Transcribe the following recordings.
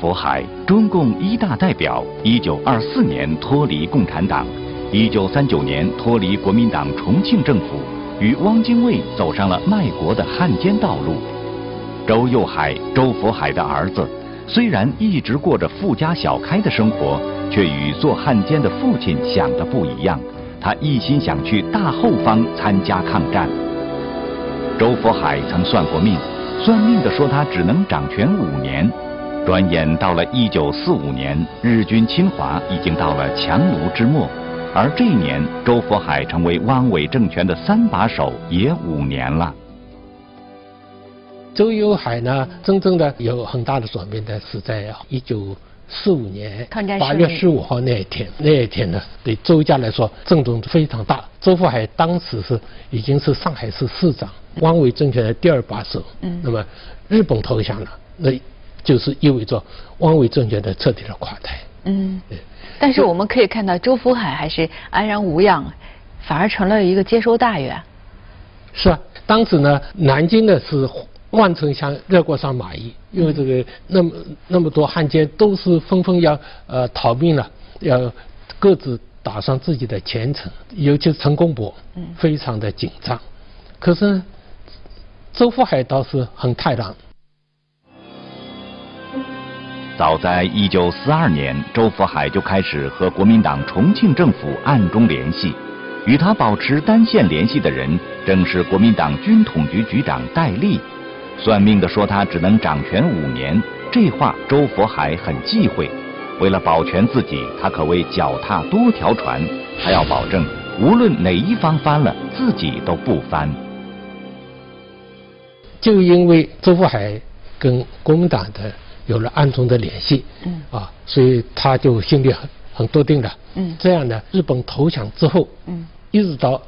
佛海，中共一大代表，一九二四年脱离共产党，一九三九年脱离国民党重庆政府，与汪精卫走上了卖国的汉奸道路。周幼海，周佛海的儿子，虽然一直过着富家小开的生活，却与做汉奸的父亲想的不一样。他一心想去大后方参加抗战。周佛海曾算过命，算命的说他只能掌权五年。转眼到了一九四五年，日军侵华已经到了强弩之末，而这一年，周佛海成为汪伪政权的三把手也五年了。周友海呢，真正的有很大的转变的是在一九四五年八月十五号那一天。那一天呢，对周家来说震动非常大。周佛海当时是已经是上海市市长，汪伪政权的第二把手。嗯。那么日本投降了，那就是意味着汪伪政权的彻底的垮台。嗯。但是我们可以看到，周福海还是安然无恙，反而成了一个接收大员。是啊，当时呢，南京呢是。万城相热过上马邑，因为这个那么那么多汉奸都是纷纷要呃逃命了，要各自打上自己的前程，尤其是陈公博，非常的紧张。可是周福海倒是很开朗。早在一九四二年，周福海就开始和国民党重庆政府暗中联系，与他保持单线联系的人正是国民党军统局局长戴笠。算命的说他只能掌权五年，这话周佛海很忌讳。为了保全自己，他可谓脚踏多条船。他要保证，无论哪一方翻了，自己都不翻。就因为周佛海跟国民党的有了暗中的联系，嗯，啊，所以他就心里很很笃定了。嗯，这样呢，日本投降之后，嗯，一直到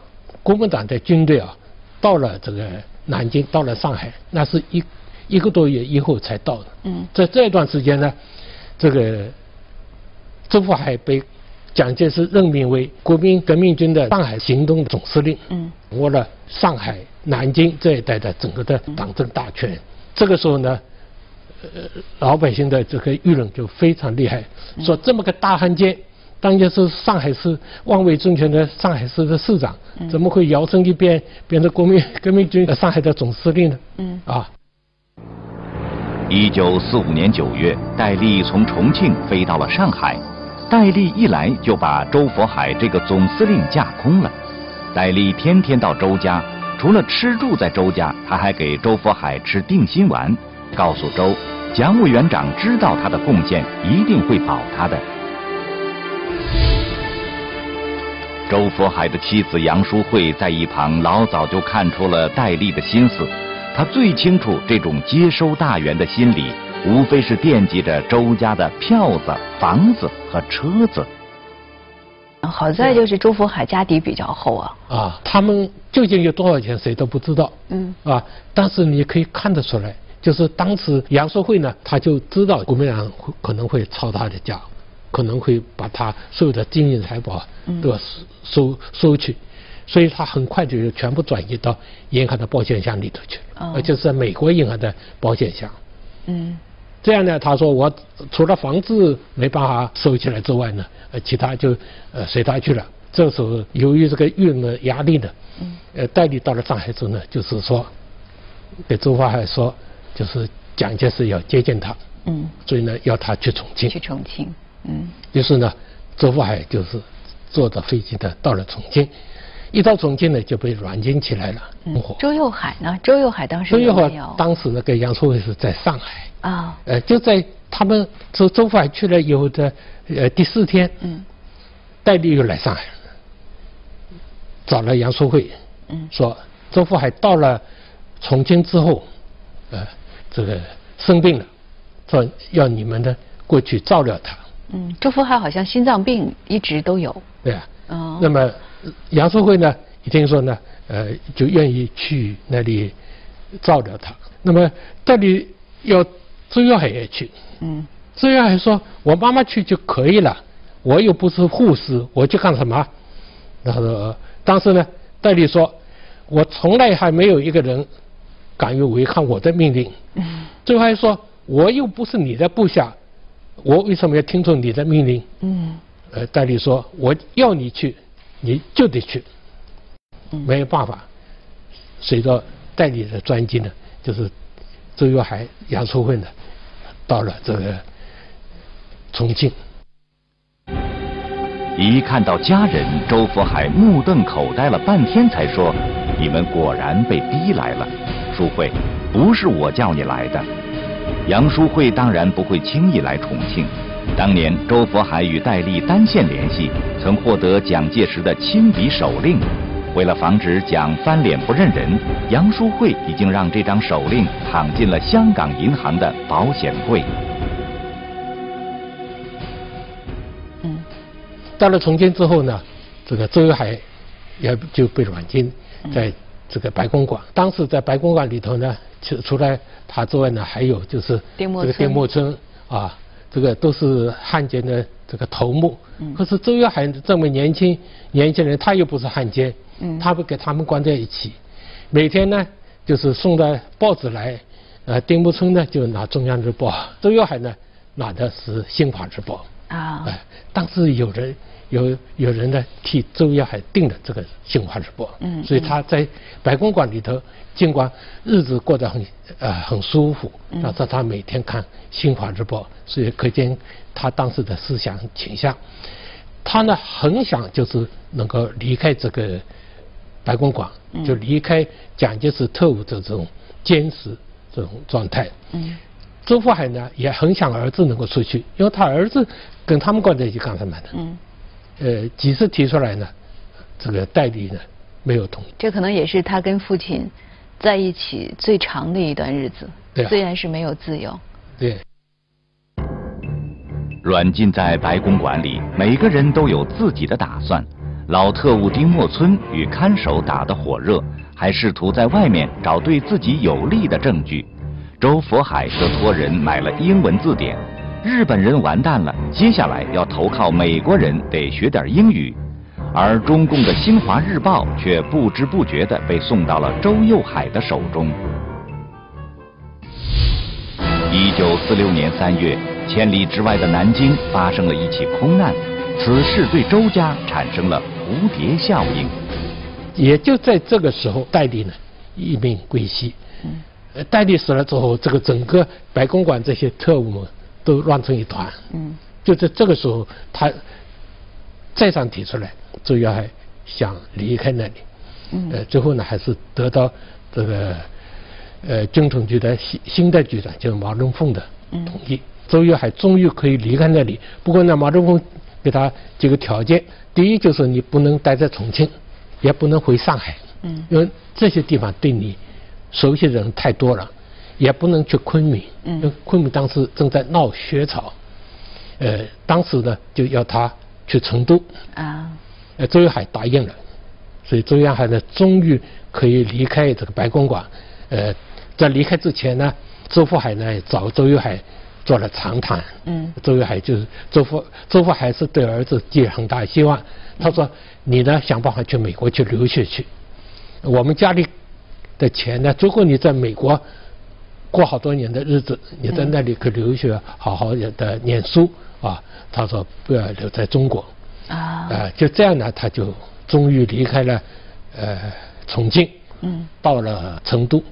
国民党的军队啊，到了这个。南京到了上海，那是一一个多月以后才到的。嗯，在这段时间呢，这个周佛海被蒋介石任命为国民革命军的上海行动总司令，嗯，掌握了上海、南京这一带的整个的党政大权。这个时候呢，呃，老百姓的这个舆论就非常厉害，说这么个大汉奸。当年是上海市汪伪政权的上海市的市长，怎么会摇身一变变成国民革命军上海的总司令呢？嗯啊。一九四五年九月，戴笠从重庆飞到了上海。戴笠一来就把周佛海这个总司令架空了。戴笠天天到周家，除了吃住在周家，他还给周佛海吃定心丸，告诉周，蒋委员长知道他的贡献，一定会保他的。周佛海的妻子杨淑慧在一旁老早就看出了戴笠的心思，她最清楚这种接收大员的心理，无非是惦记着周家的票子、房子和车子。好在就是周佛海家底比较厚啊。啊，他们究竟有多少钱，谁都不知道。嗯。啊，但是你可以看得出来，就是当时杨淑慧呢，他就知道国民党可能会抄他的家。可能会把他所有的金银财宝都要收收去，所以他很快就全部转移到银行的保险箱里头去了，而且是美国银行的保险箱。嗯，这样呢，他说我除了房子没办法收起来之外呢，呃，其他就呃随他去了。这时候由于这个舆论的压力呢，呃，戴笠到了上海之后呢，就是说给周发海说，就是蒋介石要接见他，嗯，所以呢要他去重庆。去重庆。嗯，于是呢，周福海就是坐着飞机的到了重庆，一到重庆呢就被软禁起来了。嗯，周幼海呢？周幼海当时周幼海当时那个杨淑慧是在上海。啊，呃，就在他们周周福海去了以后的呃第四天，嗯，戴笠又来上海，找了杨淑慧，嗯，说周福海到了重庆之后，呃，这个生病了，说要你们呢过去照料他。嗯，周福海好像心脏病一直都有。对啊。哦。那么杨淑慧呢，一听说呢，呃，就愿意去那里照料他。那么这里要周耀海也去。嗯。周耀海说：“我妈妈去就可以了，我又不是护士，我去干什么？”他说：“当时呢，戴笠说，我从来还没有一个人敢于违抗我的命令。”嗯。周还说：“我又不是你的部下，我为什么要听从你的命令？嗯。呃，戴笠说：“我要你去，你就得去，没有办法。”随着戴笠的专机呢，就是周约海、杨淑慧呢，到了这个重庆。一看到家人，周佛海目瞪口呆了半天，才说：“你们果然被逼来了，淑慧，不是我叫你来的。”杨淑慧当然不会轻易来重庆。当年周佛海与戴笠单线联系，曾获得蒋介石的亲笔手令。为了防止蒋翻脸不认人，杨淑慧已经让这张手令躺进了香港银行的保险柜。嗯，到了重庆之后呢，这个周海也就被软禁在这个白公馆。当时在白公馆里头呢，除除了他之外呢，还有就是这个丁默村啊。这个都是汉奸的这个头目，可是周约海这么年轻年轻人，他又不是汉奸，他不给他们关在一起，每天呢就是送到报纸来，呃，丁默村呢就拿《中央日报》，周约海呢拿的是《新华日报》啊，哎，当时有人。有有人呢替周耀海定了这个《新华日报》，嗯，所以他在白公馆里头，尽管日子过得很呃很舒服，但是他每天看《新华日报》，所以可见他当时的思想倾向。他呢很想就是能够离开这个白公馆，就离开蒋介石特务的这种监视这种状态。嗯，周福海呢也很想儿子能够出去，因为他儿子跟他们关在一起干什么的？嗯。呃，几次提出来呢？这个戴笠呢没有同意。这可能也是他跟父亲在一起最长的一段日子。对。虽然是没有自由。对。软禁在白公馆里，每个人都有自己的打算。老特务丁默村与看守打得火热，还试图在外面找对自己有利的证据。周佛海则托人买了英文字典。日本人完蛋了，接下来要投靠美国人，得学点英语。而中共的《新华日报》却不知不觉地被送到了周幼海的手中。一九四六年三月，千里之外的南京发生了一起空难，此事对周家产生了蝴蝶效应。也就在这个时候，戴笠呢一命归西。戴笠死了之后，这个整个白公馆这些特务们。都乱成一团。嗯，就在这个时候，他再三提出来，周约海想离开那里。嗯，呃，最后呢，还是得到这个呃军统局的新新的局长，就是毛人凤的同意。周约海终于可以离开那里。不过呢，毛泽东给他几个条件：第一，就是你不能待在重庆，也不能回上海。嗯，因为这些地方对你熟悉的人太多了。也不能去昆明，因为昆明当时正在闹学潮，呃，当时呢就要他去成都，啊，呃，周约海答应了，所以周约海呢终于可以离开这个白公馆，呃，在离开之前呢，周福海呢找周约海做了长谈，嗯，周约海就是周福周福海是对儿子寄很大希望，他说你呢想办法去美国去留学去，我们家里的钱呢，足够你在美国。过好多年的日子，你在那里可留学，好好的念书啊。他说不要留在中国啊。呃，就这样呢，他就终于离开了呃重庆，嗯，到了成都。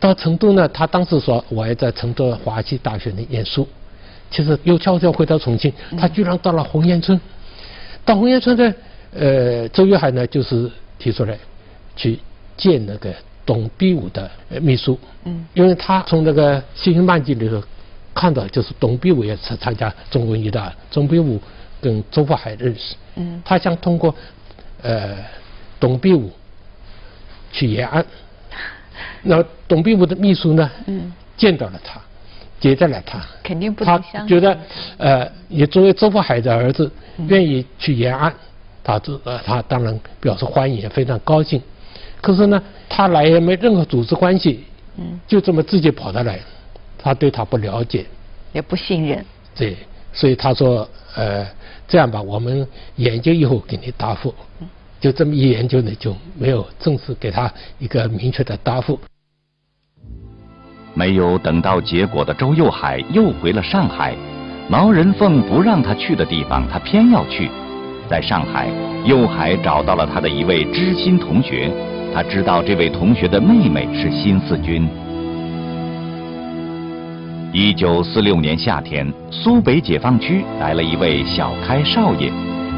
到成都呢，他当时说我要在成都华西大学里念书，其实又悄悄回到重庆。他居然到了红岩村，到红岩村呢，呃，周约海呢就是提出来去建那个。董必武的秘书，嗯，因为他从那个《新星漫记》里头看到，就是董必武也参参加中国一大，董必武跟周福海认识，嗯，他想通过呃董必武去延安，那董必武的秘书呢，嗯，见到了他，接待了他，肯定不他觉得呃，也作为周福海的儿子，愿意去延安，他这呃他当然表示欢迎，非常高兴。可是呢，他来也没任何组织关系，嗯，就这么自己跑的来，他对他不了解，也不信任，对，所以他说，呃，这样吧，我们研究以后给你答复，就这么一研究呢，就没有正式给他一个明确的答复。没有等到结果的周幼海又回了上海。毛人凤不让他去的地方，他偏要去。在上海，幼海找到了他的一位知心同学。他知道这位同学的妹妹是新四军。一九四六年夏天，苏北解放区来了一位小开少爷。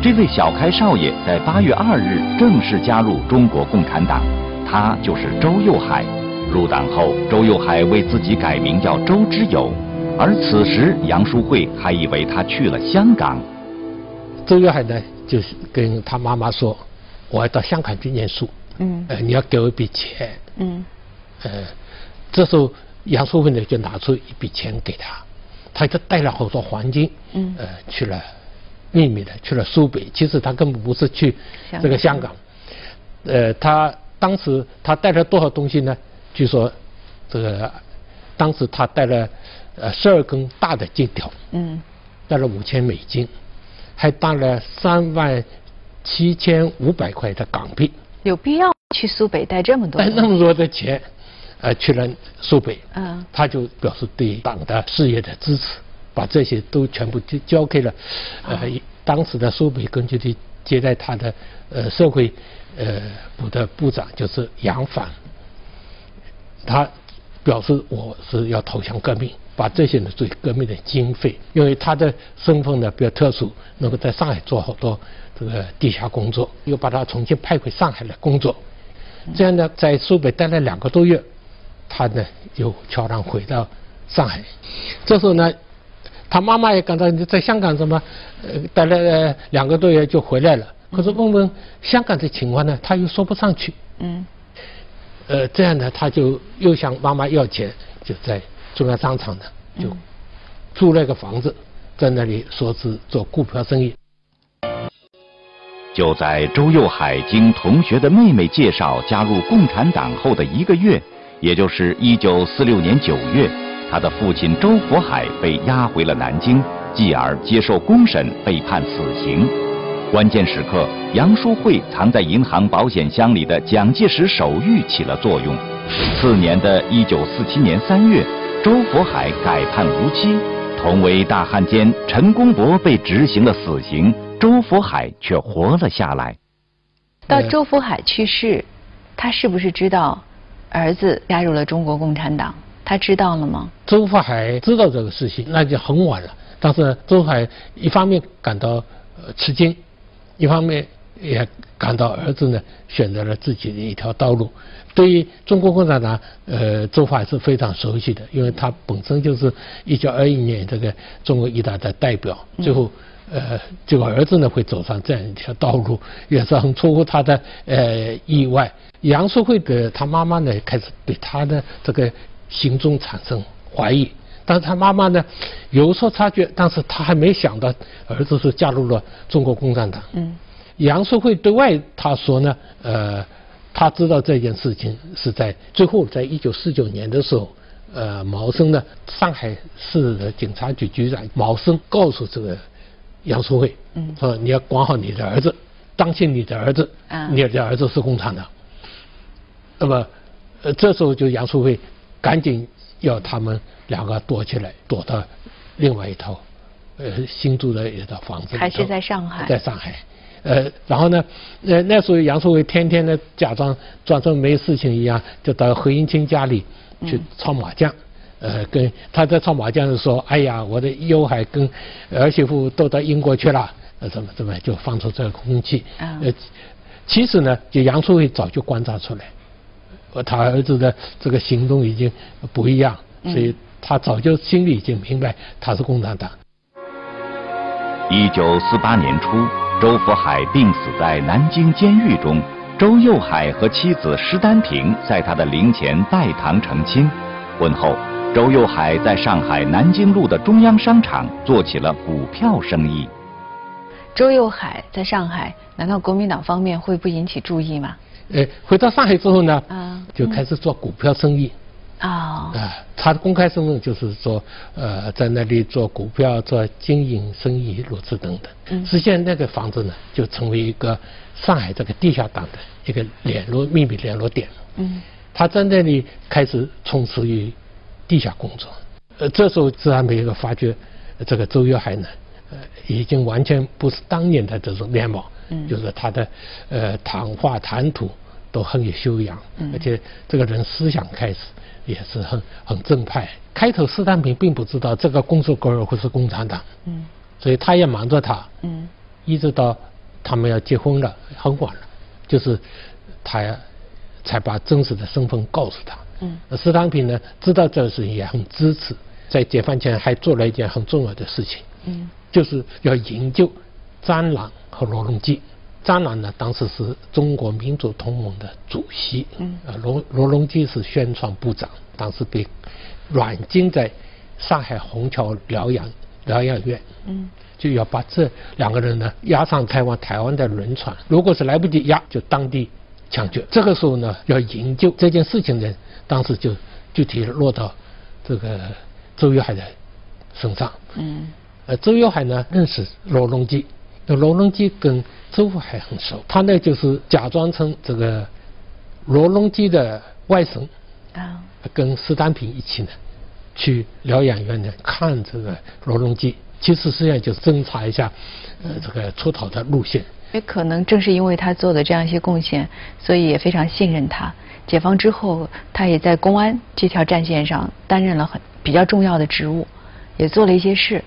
这位小开少爷在八月二日正式加入中国共产党，他就是周幼海。入党后，周幼海为自己改名叫周之友，而此时杨淑慧还以为他去了香港。周幼海呢，就是跟他妈妈说：“我要到香港去念书。”嗯，呃，你要给我一笔钱。嗯，呃，这时候杨淑芬呢就拿出一笔钱给他，他就带了好多黄金。嗯，呃，去了，秘密的去了苏北。其实他根本不是去这个香港。呃，他当时他带了多少东西呢？据说这个当时他带了呃十二根大的金条。嗯，带了五千美金，还带了三万七千五百块的港币。有必要去苏北带这么多？带那么多的钱，呃，去了苏北，嗯，他就表示对党的事业的支持，把这些都全部交交给了，呃，当时的苏北根据地接待他的呃社会呃部的部长就是杨帆，他表示我是要投降革命，把这些呢作为革命的经费，因为他的身份呢比较特殊，能够在上海做好多。这个地下工作，又把他重新派回上海来工作，这样呢，在苏北待了两个多月，他呢又悄然回到上海。这时候呢，他妈妈也感到你在香港怎么呃待了两个多月就回来了，可是问问香港的情况呢，他又说不上去。嗯。呃，这样呢，他就又向妈妈要钱，就在中央商场呢就租了一个房子，在那里说是做股票生意。就在周幼海经同学的妹妹介绍加入共产党后的一个月，也就是一九四六年九月，他的父亲周佛海被押回了南京，继而接受公审，被判死刑。关键时刻，杨淑慧藏在银行保险箱里的蒋介石手谕起了作用。次年的一九四七年三月，周佛海改判无期，同为大汉奸陈公博被执行了死刑。周佛海却活了下来。到周佛海去世，他是不是知道儿子加入了中国共产党？他知道了吗？周佛海知道这个事情，那就很晚了。但是周福海一方面感到呃吃惊，一方面也感到儿子呢选择了自己的一条道路。对于中国共产党，呃，周福海是非常熟悉的，因为他本身就是一九二一年这个中国一大的代表，最后。呃，这个儿子呢会走上这样一条道路，也是很出乎他的呃意外。杨淑慧的他妈妈呢开始对他的这个行踪产生怀疑，但是他妈妈呢有所察觉，但是他还没想到儿子是加入了中国共产党。嗯。杨淑慧对外他说呢，呃，他知道这件事情是在最后，在一九四九年的时候，呃，毛生呢，上海市的警察局局长毛生告诉这个。杨淑慧嗯说：“你要管好你的儿子，当心你的儿子，啊你的儿子是共产党。”那么，呃，这时候就杨淑慧赶紧要他们两个躲起来，躲到另外一套呃新租的一套房子。还是在上海。在上海，呃，然后呢，呃，那时候杨树伟天天呢假装装成没事情一样，就到何应钦家里去搓麻将。呃，跟他在唱麻将的时候，哎呀，我的优海跟儿媳妇都到英国去了，呃，怎么怎么就放出这个空气？呃，其实呢，就杨树伟早就观察出来，和他儿子的这个行动已经不一样，所以他早就心里已经明白他是共产党。一九四八年初，周福海病死在南京监狱中，周幼海和妻子施丹萍在他的灵前拜堂成亲，婚后。周幼海在上海南京路的中央商场做起了股票生意。周幼海在上海，难道国民党方面会不引起注意吗？呃，回到上海之后呢，啊，就开始做股票生意。啊。啊，他的公开身份就是说，呃，在那里做股票、做经营生意、如此等等。嗯。实际上，那个房子呢，就成为一个上海这个地下党的一个联络秘密联络点。嗯。他在那里开始从事于。地下工作。呃，这时候自然没有发觉，这个周友海呢，呃，已经完全不是当年的这种面貌，嗯，就是他的呃谈话谈吐都很有修养，嗯，而且这个人思想开始也是很很正派。开头斯坦平并不知道这个公诉狗儿会是共产党，嗯，所以他也瞒着他，嗯，一直到他们要结婚了，很晚了，就是他才把真实的身份告诉他，嗯，斯坦平呢知道这个事情也很支持。在解放前还做了一件很重要的事情，嗯，就是要营救张澜和罗隆基。张澜呢，当时是中国民主同盟的主席，嗯，啊罗罗隆基是宣传部长，当时被软禁在上海虹桥疗养疗养院，嗯，就要把这两个人呢押上台湾台湾的轮船，如果是来不及押，就当地抢救。这个时候呢，要营救这件事情呢，当时就具体落到这个。周玉海的身上，嗯，呃，周玉海呢认识罗隆基，那罗隆基跟周福海很熟，他呢就是假装成这个罗隆基的外甥，啊，跟斯丹平一起呢去疗养院呢看这个罗隆基，其实实际上就是侦查一下呃这个出逃的路线。也可能正是因为他做的这样一些贡献，所以也非常信任他。解放之后，他也在公安这条战线上担任了很。比较重要的职务，也做了一些事。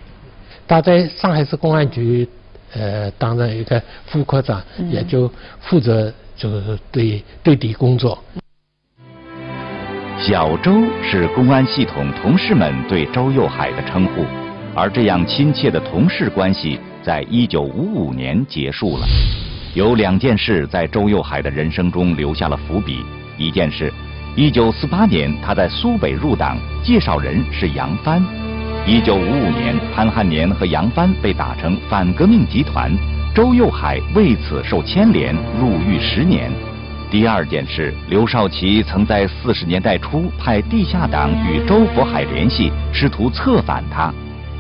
他在上海市公安局，呃，当任一个副科长，也就负责就是对对敌工作。小周是公安系统同事们对周幼海的称呼，而这样亲切的同事关系，在一九五五年结束了。有两件事在周幼海的人生中留下了伏笔，一件事。一九四八年，他在苏北入党，介绍人是杨帆。一九五五年，潘汉年和杨帆被打成反革命集团，周幼海为此受牵连，入狱十年。第二件事，刘少奇曾在四十年代初派地下党与周佛海联系，试图策反他。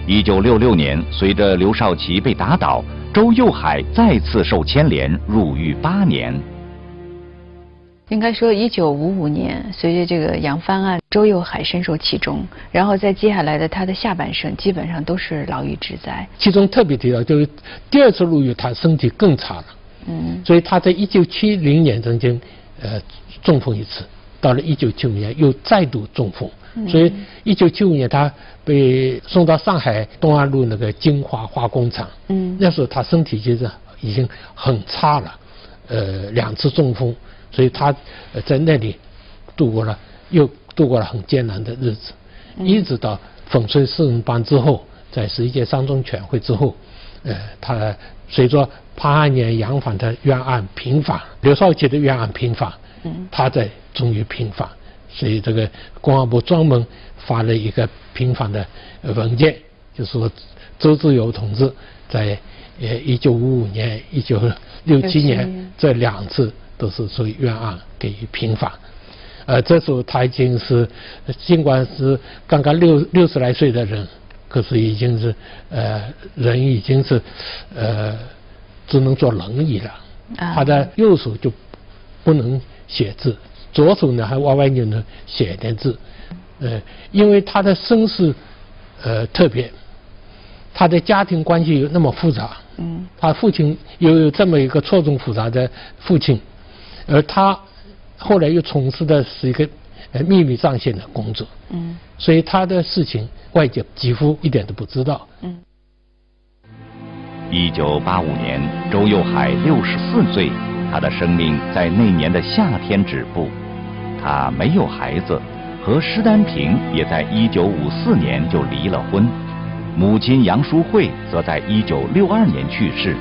一九六六年，随着刘少奇被打倒，周幼海再次受牵连，入狱八年。应该说，一九五五年，随着这个杨帆案，周幼海深受其中，然后在接下来的他的下半生，基本上都是牢狱之灾。其中特别提到，就是第二次入狱，他身体更差了。嗯。所以他在一九七零年曾经呃中风一次，到了一九七五年又再度中风。所以一九七五年他被送到上海东安路那个金华化工厂。嗯。那时候他身体其实已经很差了，呃，两次中风。所以他在那里度过了，又度过了很艰难的日子，一直到粉碎四人帮之后，在十一届三中全会之后，呃，他随着潘汉年、杨帆的冤案平反，刘少奇的冤案平反，他在终于平反，所以这个公安部专门发了一个平反的文件，就是说周自由同志在呃一九五五年、一九六七年。这两次。都是属于冤案给予平反，呃，这时候他已经是尽管是刚刚六六十来岁的人，可是已经是呃人已经是呃只能坐轮椅了，他的右手就不能写字，左手呢还歪歪扭扭写点字，呃，因为他的身世呃特别，他的家庭关系又那么复杂，嗯，他父亲又有这么一个错综复杂的父亲。而他后来又从事的是一个呃秘密战线的工作，嗯，所以他的事情外界几乎一点都不知道。嗯。一九八五年，周幼海六十四岁，他的生命在那年的夏天止步。他没有孩子，和施丹平也在一九五四年就离了婚，母亲杨淑慧则在一九六二年去世。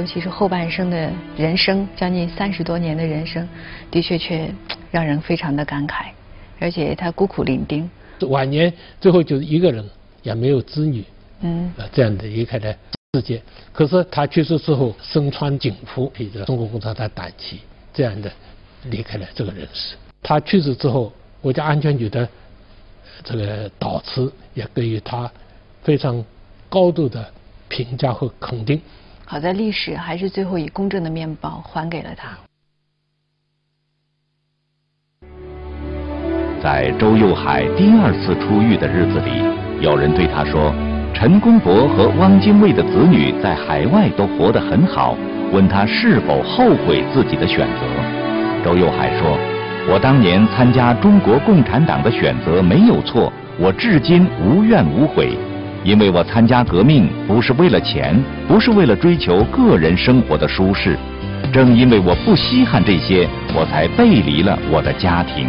尤其是后半生的人生，将近三十多年的人生，的确却让人非常的感慨，而且他孤苦伶仃，晚年最后就是一个人，也没有子女，嗯，这样的离开了世界。可是他去世之后，身穿警服，披着中国共产党党旗，这样的离开了这个人世。他去世之后，国家安全局的这个导师也给予他非常高度的评价和肯定。好在历史还是最后以公正的面貌还给了他。在周幼海第二次出狱的日子里，有人对他说：“陈公博和汪精卫的子女在海外都活得很好。”问他是否后悔自己的选择。周幼海说：“我当年参加中国共产党的选择没有错，我至今无怨无悔，因为我参加革命不是为了钱，不是为了追求个人生活的舒适。正因为我不稀罕这些，我才背离了我的家庭。”